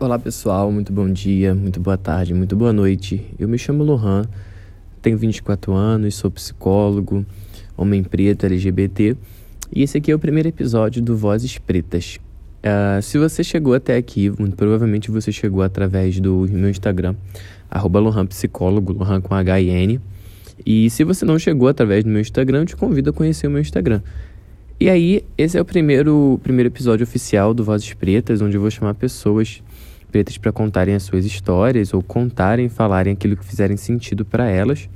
Olá pessoal, muito bom dia, muito boa tarde, muito boa noite. Eu me chamo Lohan, tenho 24 anos, sou psicólogo, homem preto, LGBT e esse aqui é o primeiro episódio do Vozes Pretas. Uh, se você chegou até aqui, provavelmente você chegou através do meu Instagram, arroba Lohan Lohan com H-I-N. E se você não chegou através do meu Instagram, eu te convido a conhecer o meu Instagram. E aí, esse é o primeiro, primeiro episódio oficial do Vozes Pretas, onde eu vou chamar pessoas pretas para contarem as suas histórias ou contarem, falarem aquilo que fizerem sentido para elas.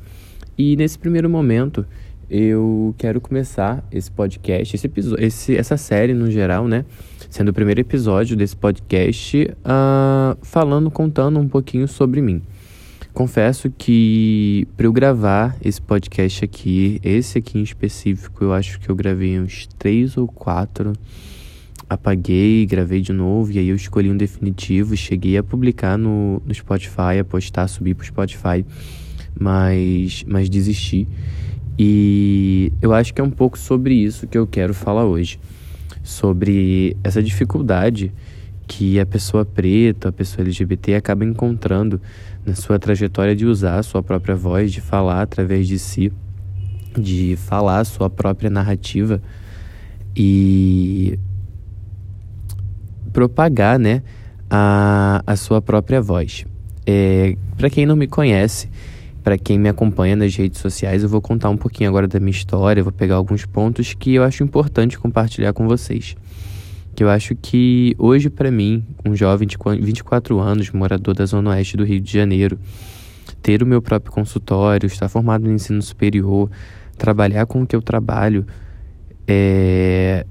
E nesse primeiro momento, eu quero começar esse podcast, esse episódio, esse, essa série no geral, né? Sendo o primeiro episódio desse podcast, uh, falando, contando um pouquinho sobre mim. Confesso que para eu gravar esse podcast aqui, esse aqui em específico, eu acho que eu gravei uns três ou quatro. Apaguei, gravei de novo e aí eu escolhi um definitivo. Cheguei a publicar no, no Spotify, a postar, subir para o Spotify, mas, mas desisti. E eu acho que é um pouco sobre isso que eu quero falar hoje. Sobre essa dificuldade que a pessoa preta, a pessoa LGBT acaba encontrando na sua trajetória de usar a sua própria voz, de falar através de si, de falar a sua própria narrativa e propagar né, a, a sua própria voz. É, Para quem não me conhece, para quem me acompanha nas redes sociais, eu vou contar um pouquinho agora da minha história, vou pegar alguns pontos que eu acho importante compartilhar com vocês. Que eu acho que hoje, para mim, um jovem de 24 anos, morador da Zona Oeste do Rio de Janeiro, ter o meu próprio consultório, estar formado no ensino superior, trabalhar com o que eu trabalho, é,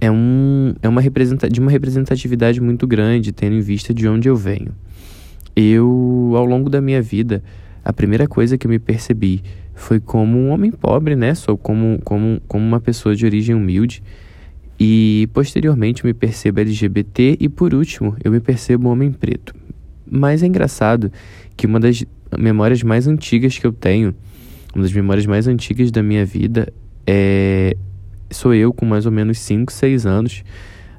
é, um, é uma de uma representatividade muito grande, tendo em vista de onde eu venho. Eu, ao longo da minha vida, a primeira coisa que eu me percebi foi como um homem pobre, né? Sou como, como, como uma pessoa de origem humilde. E posteriormente me percebo LGBT e por último eu me percebo homem preto. Mas é engraçado que uma das memórias mais antigas que eu tenho, uma das memórias mais antigas da minha vida é sou eu com mais ou menos 5, 6 anos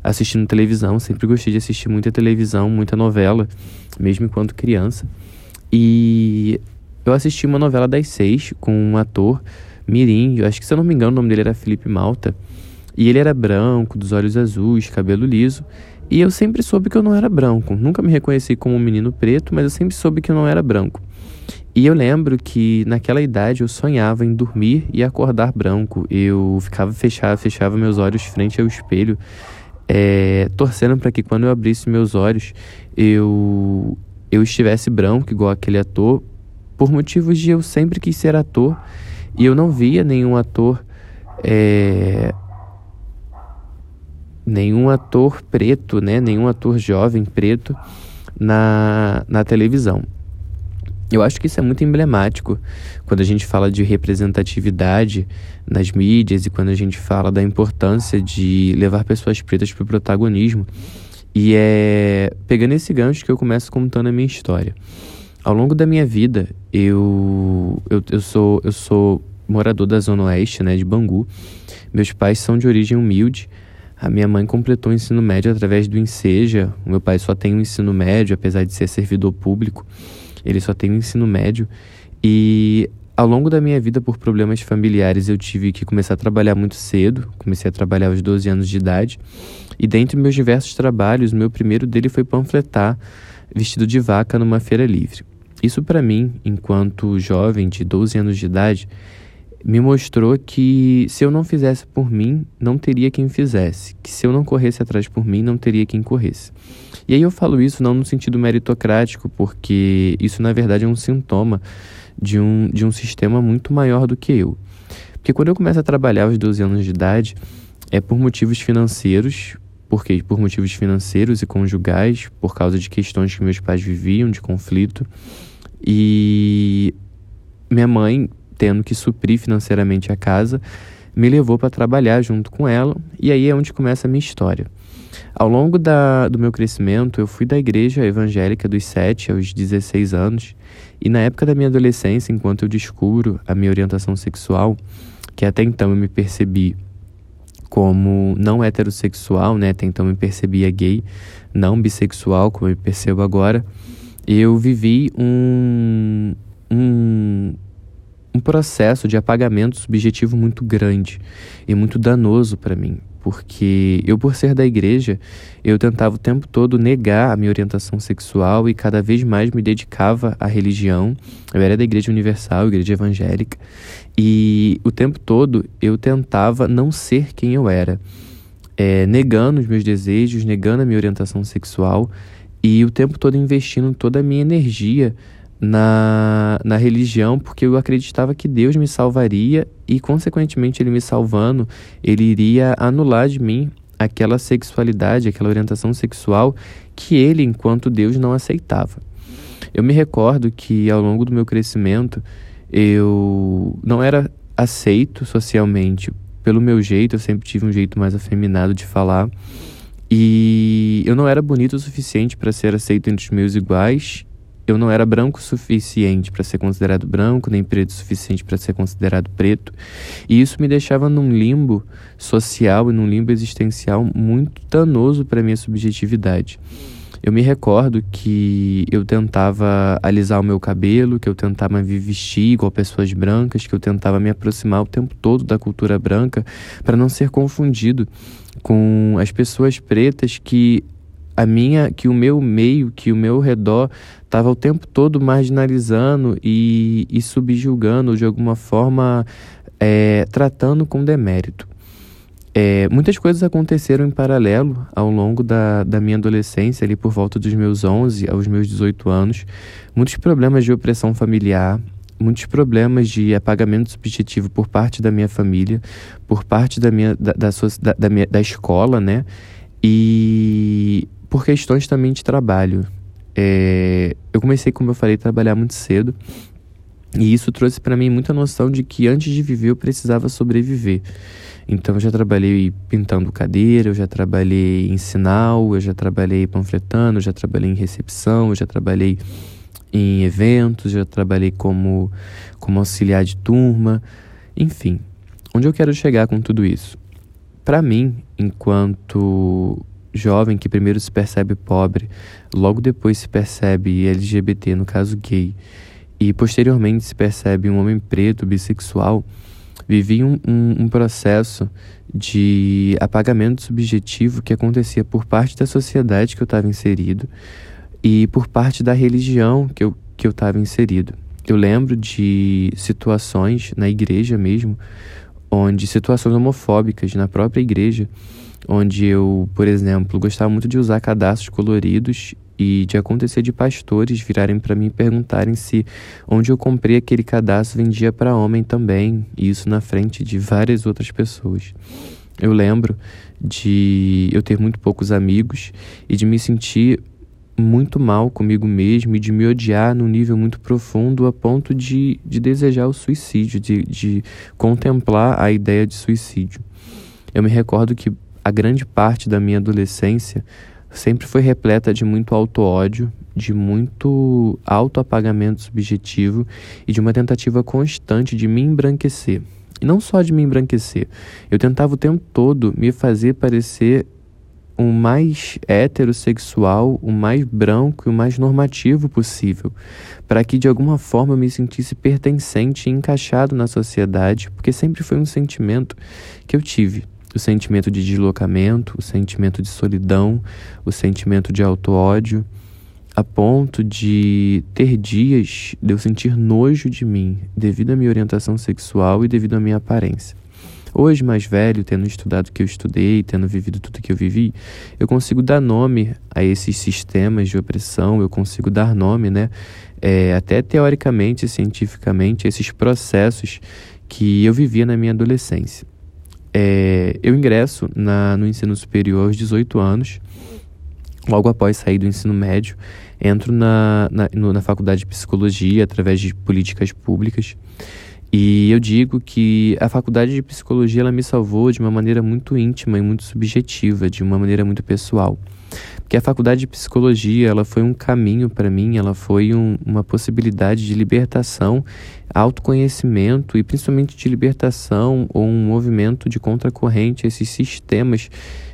assistindo televisão, sempre gostei de assistir muita televisão, muita novela, mesmo enquanto criança. E eu assisti uma novela das seis com um ator mirim, eu acho que se eu não me engano o nome dele era Felipe Malta. E ele era branco, dos olhos azuis, cabelo liso. E eu sempre soube que eu não era branco. Nunca me reconheci como um menino preto, mas eu sempre soube que eu não era branco. E eu lembro que naquela idade eu sonhava em dormir e acordar branco. Eu ficava fechado, fechava meus olhos frente ao espelho, é, torcendo para que quando eu abrisse meus olhos eu eu estivesse branco igual aquele ator, por motivos de eu sempre quis ser ator e eu não via nenhum ator é, nenhum ator preto, né, nenhum ator jovem preto na, na televisão. Eu acho que isso é muito emblemático quando a gente fala de representatividade nas mídias e quando a gente fala da importância de levar pessoas pretas para o protagonismo. E é pegando esse gancho que eu começo contando a minha história. Ao longo da minha vida, eu, eu, eu, sou, eu sou morador da Zona Oeste, né, de Bangu. Meus pais são de origem humilde. A minha mãe completou o ensino médio através do Enseja. O meu pai só tem o ensino médio, apesar de ser servidor público. Ele só tem o ensino médio. E ao longo da minha vida, por problemas familiares, eu tive que começar a trabalhar muito cedo. Comecei a trabalhar aos 12 anos de idade. E dentre meus diversos trabalhos, meu primeiro dele foi panfletar vestido de vaca numa feira livre. Isso para mim, enquanto jovem de 12 anos de idade, me mostrou que se eu não fizesse por mim, não teria quem fizesse, que se eu não corresse atrás por mim, não teria quem corresse. E aí eu falo isso não no sentido meritocrático, porque isso na verdade é um sintoma de um, de um sistema muito maior do que eu. Porque quando eu começo a trabalhar aos 12 anos de idade, é por motivos financeiros, porque por motivos financeiros e conjugais, por causa de questões que meus pais viviam de conflito. E minha mãe, tendo que suprir financeiramente a casa, me levou para trabalhar junto com ela, e aí é onde começa a minha história. Ao longo da, do meu crescimento, eu fui da igreja evangélica dos 7 aos 16 anos, e na época da minha adolescência, enquanto eu descubro a minha orientação sexual, que até então eu me percebi como não heterossexual, né? Até então me percebia gay, não bissexual, como eu me percebo agora. Eu vivi um, um, um processo de apagamento subjetivo muito grande e muito danoso para mim, porque eu, por ser da igreja, eu tentava o tempo todo negar a minha orientação sexual e cada vez mais me dedicava à religião. Eu era da Igreja Universal, Igreja Evangélica, e o tempo todo eu tentava não ser quem eu era, é, negando os meus desejos, negando a minha orientação sexual e o tempo todo investindo toda a minha energia na, na religião, porque eu acreditava que Deus me salvaria e, consequentemente, Ele me salvando, Ele iria anular de mim aquela sexualidade, aquela orientação sexual que Ele, enquanto Deus, não aceitava. Eu me recordo que, ao longo do meu crescimento, eu não era aceito socialmente pelo meu jeito, eu sempre tive um jeito mais afeminado de falar. E eu não era bonito o suficiente para ser aceito entre os meus iguais eu não era branco o suficiente para ser considerado branco, nem preto o suficiente para ser considerado preto. E isso me deixava num limbo social e num limbo existencial muito danoso para minha subjetividade. Eu me recordo que eu tentava alisar o meu cabelo, que eu tentava me vestir igual pessoas brancas, que eu tentava me aproximar o tempo todo da cultura branca para não ser confundido com as pessoas pretas que a minha, que o meu meio, que o meu redor estava o tempo todo marginalizando e, e subjugando de alguma forma, é, tratando com demérito. É, muitas coisas aconteceram em paralelo ao longo da, da minha adolescência, ali por volta dos meus 11 aos meus 18 anos. Muitos problemas de opressão familiar, muitos problemas de apagamento subjetivo por parte da minha família, por parte da minha da, da, da, minha, da escola, né? E por questões também de trabalho. É, eu comecei, como eu falei, a trabalhar muito cedo. E isso trouxe para mim muita noção de que antes de viver eu precisava sobreviver. Então eu já trabalhei pintando cadeira, eu já trabalhei em sinal, eu já trabalhei panfletando, eu já trabalhei em recepção, eu já trabalhei em eventos, já trabalhei como, como auxiliar de turma, enfim. Onde eu quero chegar com tudo isso? Para mim, enquanto jovem que primeiro se percebe pobre, logo depois se percebe LGBT, no caso gay, e posteriormente se percebe um homem preto, bissexual, vivi um, um, um processo de apagamento subjetivo que acontecia por parte da sociedade que eu estava inserido e por parte da religião que eu que eu estava inserido. Eu lembro de situações na igreja mesmo, onde situações homofóbicas na própria igreja, onde eu, por exemplo, gostava muito de usar cadastros coloridos e de acontecer de pastores virarem para mim e perguntarem se onde eu comprei aquele cadastro vendia para homem também, e isso na frente de várias outras pessoas. Eu lembro de eu ter muito poucos amigos e de me sentir muito mal comigo mesmo e de me odiar num nível muito profundo a ponto de, de desejar o suicídio, de, de contemplar a ideia de suicídio. Eu me recordo que a grande parte da minha adolescência sempre foi repleta de muito auto-ódio, de muito auto-apagamento subjetivo e de uma tentativa constante de me embranquecer. E não só de me embranquecer, eu tentava o tempo todo me fazer parecer o mais heterossexual, o mais branco e o mais normativo possível, para que de alguma forma eu me sentisse pertencente e encaixado na sociedade, porque sempre foi um sentimento que eu tive o sentimento de deslocamento, o sentimento de solidão, o sentimento de auto-ódio, a ponto de ter dias de eu sentir nojo de mim devido à minha orientação sexual e devido à minha aparência. Hoje, mais velho, tendo estudado o que eu estudei, tendo vivido tudo que eu vivi, eu consigo dar nome a esses sistemas de opressão, eu consigo dar nome, né, é, até teoricamente cientificamente, a esses processos que eu vivia na minha adolescência. É, eu ingresso na, no ensino superior aos 18 anos, logo após sair do ensino médio, entro na, na, na faculdade de psicologia através de políticas públicas E eu digo que a faculdade de psicologia ela me salvou de uma maneira muito íntima e muito subjetiva, de uma maneira muito pessoal. Porque a faculdade de psicologia ela foi um caminho para mim, ela foi um, uma possibilidade de libertação, autoconhecimento e principalmente de libertação ou um movimento de contracorrente a esses sistemas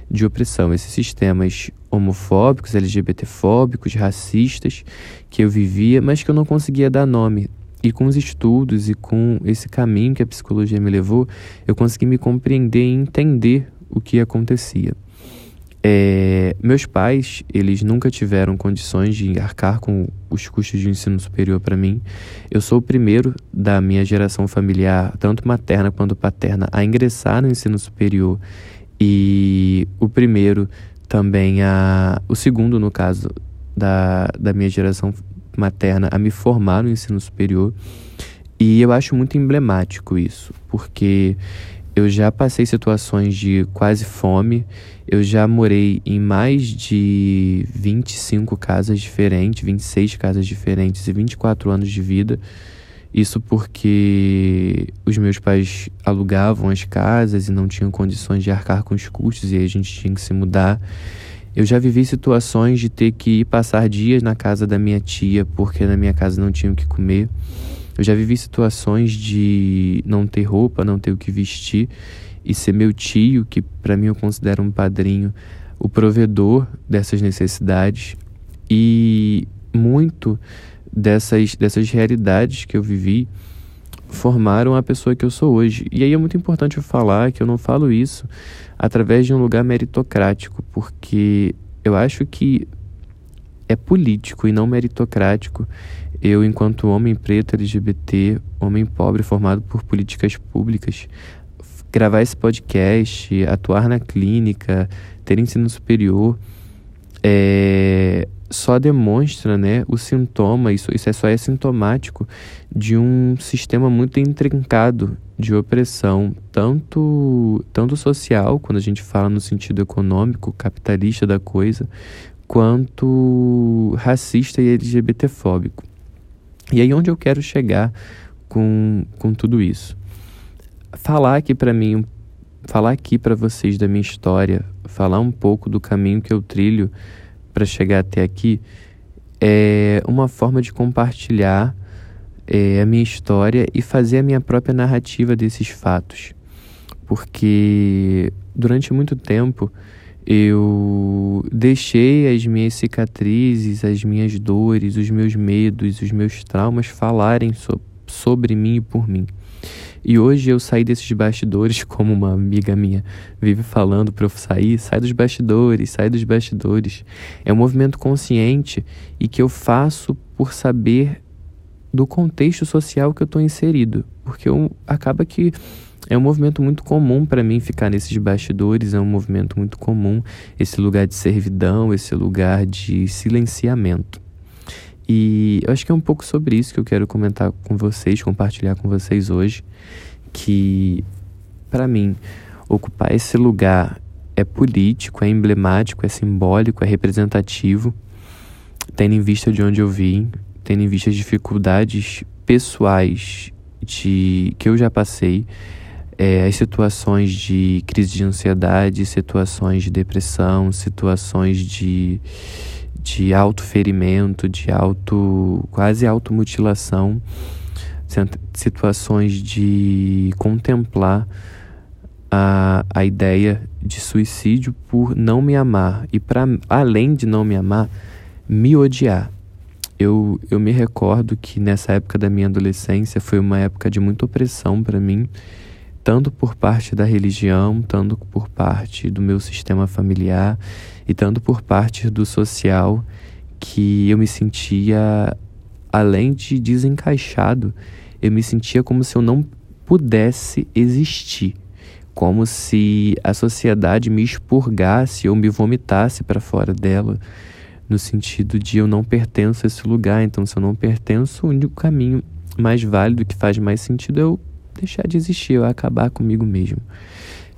de opressão, esses sistemas homofóbicos, LGBTfóbicos, racistas que eu vivia, mas que eu não conseguia dar nome. E com os estudos e com esse caminho que a psicologia me levou, eu consegui me compreender e entender o que acontecia. É, meus pais, eles nunca tiveram condições de arcar com os custos de ensino superior para mim. Eu sou o primeiro da minha geração familiar, tanto materna quanto paterna, a ingressar no ensino superior e o primeiro também a o segundo no caso da, da minha geração materna a me formar no ensino superior. E eu acho muito emblemático isso, porque eu já passei situações de quase fome, eu já morei em mais de 25 casas diferentes, 26 casas diferentes e 24 anos de vida. Isso porque os meus pais alugavam as casas e não tinham condições de arcar com os custos e aí a gente tinha que se mudar. Eu já vivi situações de ter que ir passar dias na casa da minha tia porque na minha casa não tinha o que comer. Eu já vivi situações de não ter roupa, não ter o que vestir e ser meu tio, que para mim eu considero um padrinho, o provedor dessas necessidades e muito dessas dessas realidades que eu vivi formaram a pessoa que eu sou hoje. E aí é muito importante eu falar que eu não falo isso através de um lugar meritocrático, porque eu acho que é político e não meritocrático eu, enquanto homem preto LGBT, homem pobre formado por políticas públicas, gravar esse podcast, atuar na clínica, ter ensino superior, é, só demonstra né, o sintoma, isso, isso é só é sintomático de um sistema muito intrincado de opressão, tanto, tanto social, quando a gente fala no sentido econômico, capitalista da coisa, quanto racista e LGBTfóbico. E aí onde eu quero chegar com, com tudo isso? Falar aqui para mim, falar aqui para vocês da minha história, falar um pouco do caminho que eu trilho para chegar até aqui é uma forma de compartilhar é, a minha história e fazer a minha própria narrativa desses fatos. Porque durante muito tempo eu deixei as minhas cicatrizes, as minhas dores, os meus medos, os meus traumas falarem so sobre mim e por mim. E hoje eu saí desses bastidores, como uma amiga minha vive falando para eu sair, sai dos bastidores, sai dos bastidores. É um movimento consciente e que eu faço por saber do contexto social que eu estou inserido, porque eu, acaba que é um movimento muito comum para mim ficar nesses bastidores, é um movimento muito comum esse lugar de servidão, esse lugar de silenciamento. E eu acho que é um pouco sobre isso que eu quero comentar com vocês, compartilhar com vocês hoje, que para mim ocupar esse lugar é político, é emblemático, é simbólico, é representativo, tendo em vista de onde eu vim, tendo em vista as dificuldades pessoais de que eu já passei, é, as situações de crise de ansiedade, situações de depressão, situações de de autoferimento, de auto, quase automutilação, situações de contemplar a, a ideia de suicídio por não me amar e para além de não me amar, me odiar. Eu, eu me recordo que nessa época da minha adolescência foi uma época de muita opressão para mim, tanto por parte da religião, tanto por parte do meu sistema familiar e tanto por parte do social, que eu me sentia, além de desencaixado, eu me sentia como se eu não pudesse existir, como se a sociedade me expurgasse ou me vomitasse para fora dela, no sentido de eu não pertenço a esse lugar. Então, se eu não pertenço, o único caminho mais válido que faz mais sentido é eu deixar de existir, eu acabar comigo mesmo.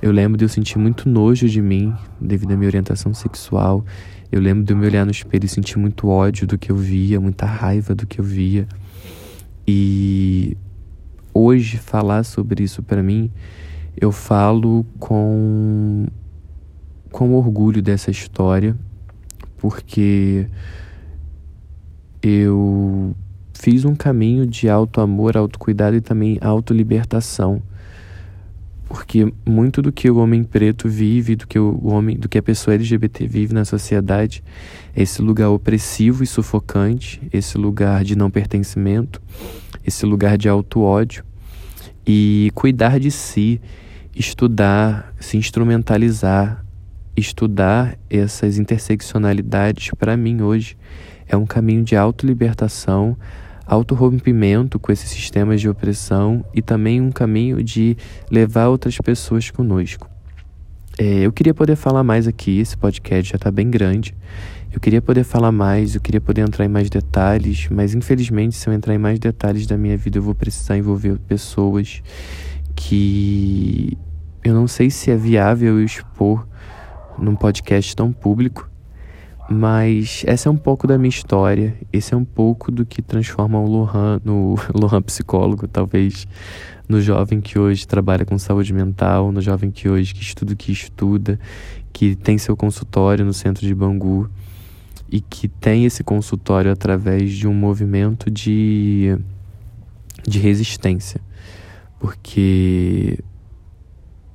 Eu lembro de eu sentir muito nojo de mim devido à minha orientação sexual. Eu lembro de eu me olhar no espelho e sentir muito ódio do que eu via, muita raiva do que eu via. E hoje falar sobre isso para mim, eu falo com com orgulho dessa história, porque eu fiz um caminho de auto amor, autocuidado e também autolibertação. Porque muito do que o homem preto vive, do que o homem, do que a pessoa LGBT vive na sociedade, é esse lugar opressivo e sufocante, esse lugar de não pertencimento, esse lugar de auto-ódio. E cuidar de si, estudar, se instrumentalizar, estudar essas interseccionalidades, para mim hoje, é um caminho de autolibertação, autorrompimento com esses sistemas de opressão e também um caminho de levar outras pessoas conosco. É, eu queria poder falar mais aqui, esse podcast já está bem grande. Eu queria poder falar mais, eu queria poder entrar em mais detalhes, mas infelizmente, se eu entrar em mais detalhes da minha vida, eu vou precisar envolver pessoas que eu não sei se é viável expor num podcast tão público. Mas essa é um pouco da minha história, esse é um pouco do que transforma o Lohan no Lohan psicólogo, talvez no jovem que hoje trabalha com saúde mental, no jovem que hoje que estuda que estuda, que tem seu consultório no centro de Bangu e que tem esse consultório através de um movimento de de resistência. Porque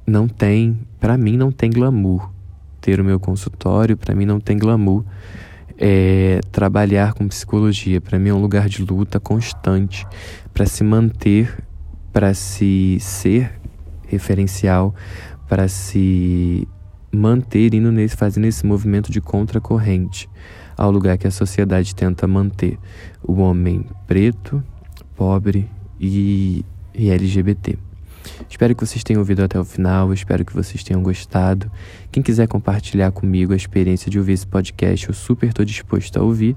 não tem, para mim não tem glamour ter o meu consultório, para mim não tem glamour. É, trabalhar com psicologia, para mim é um lugar de luta constante para se manter, para se ser referencial, para se manter indo nesse, fazendo esse movimento de contracorrente ao lugar que a sociedade tenta manter o homem preto, pobre e, e LGBT. Espero que vocês tenham ouvido até o final, espero que vocês tenham gostado. Quem quiser compartilhar comigo a experiência de ouvir esse podcast, eu super estou disposto a ouvir.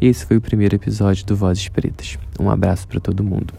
Esse foi o primeiro episódio do Vozes Pretas. Um abraço para todo mundo.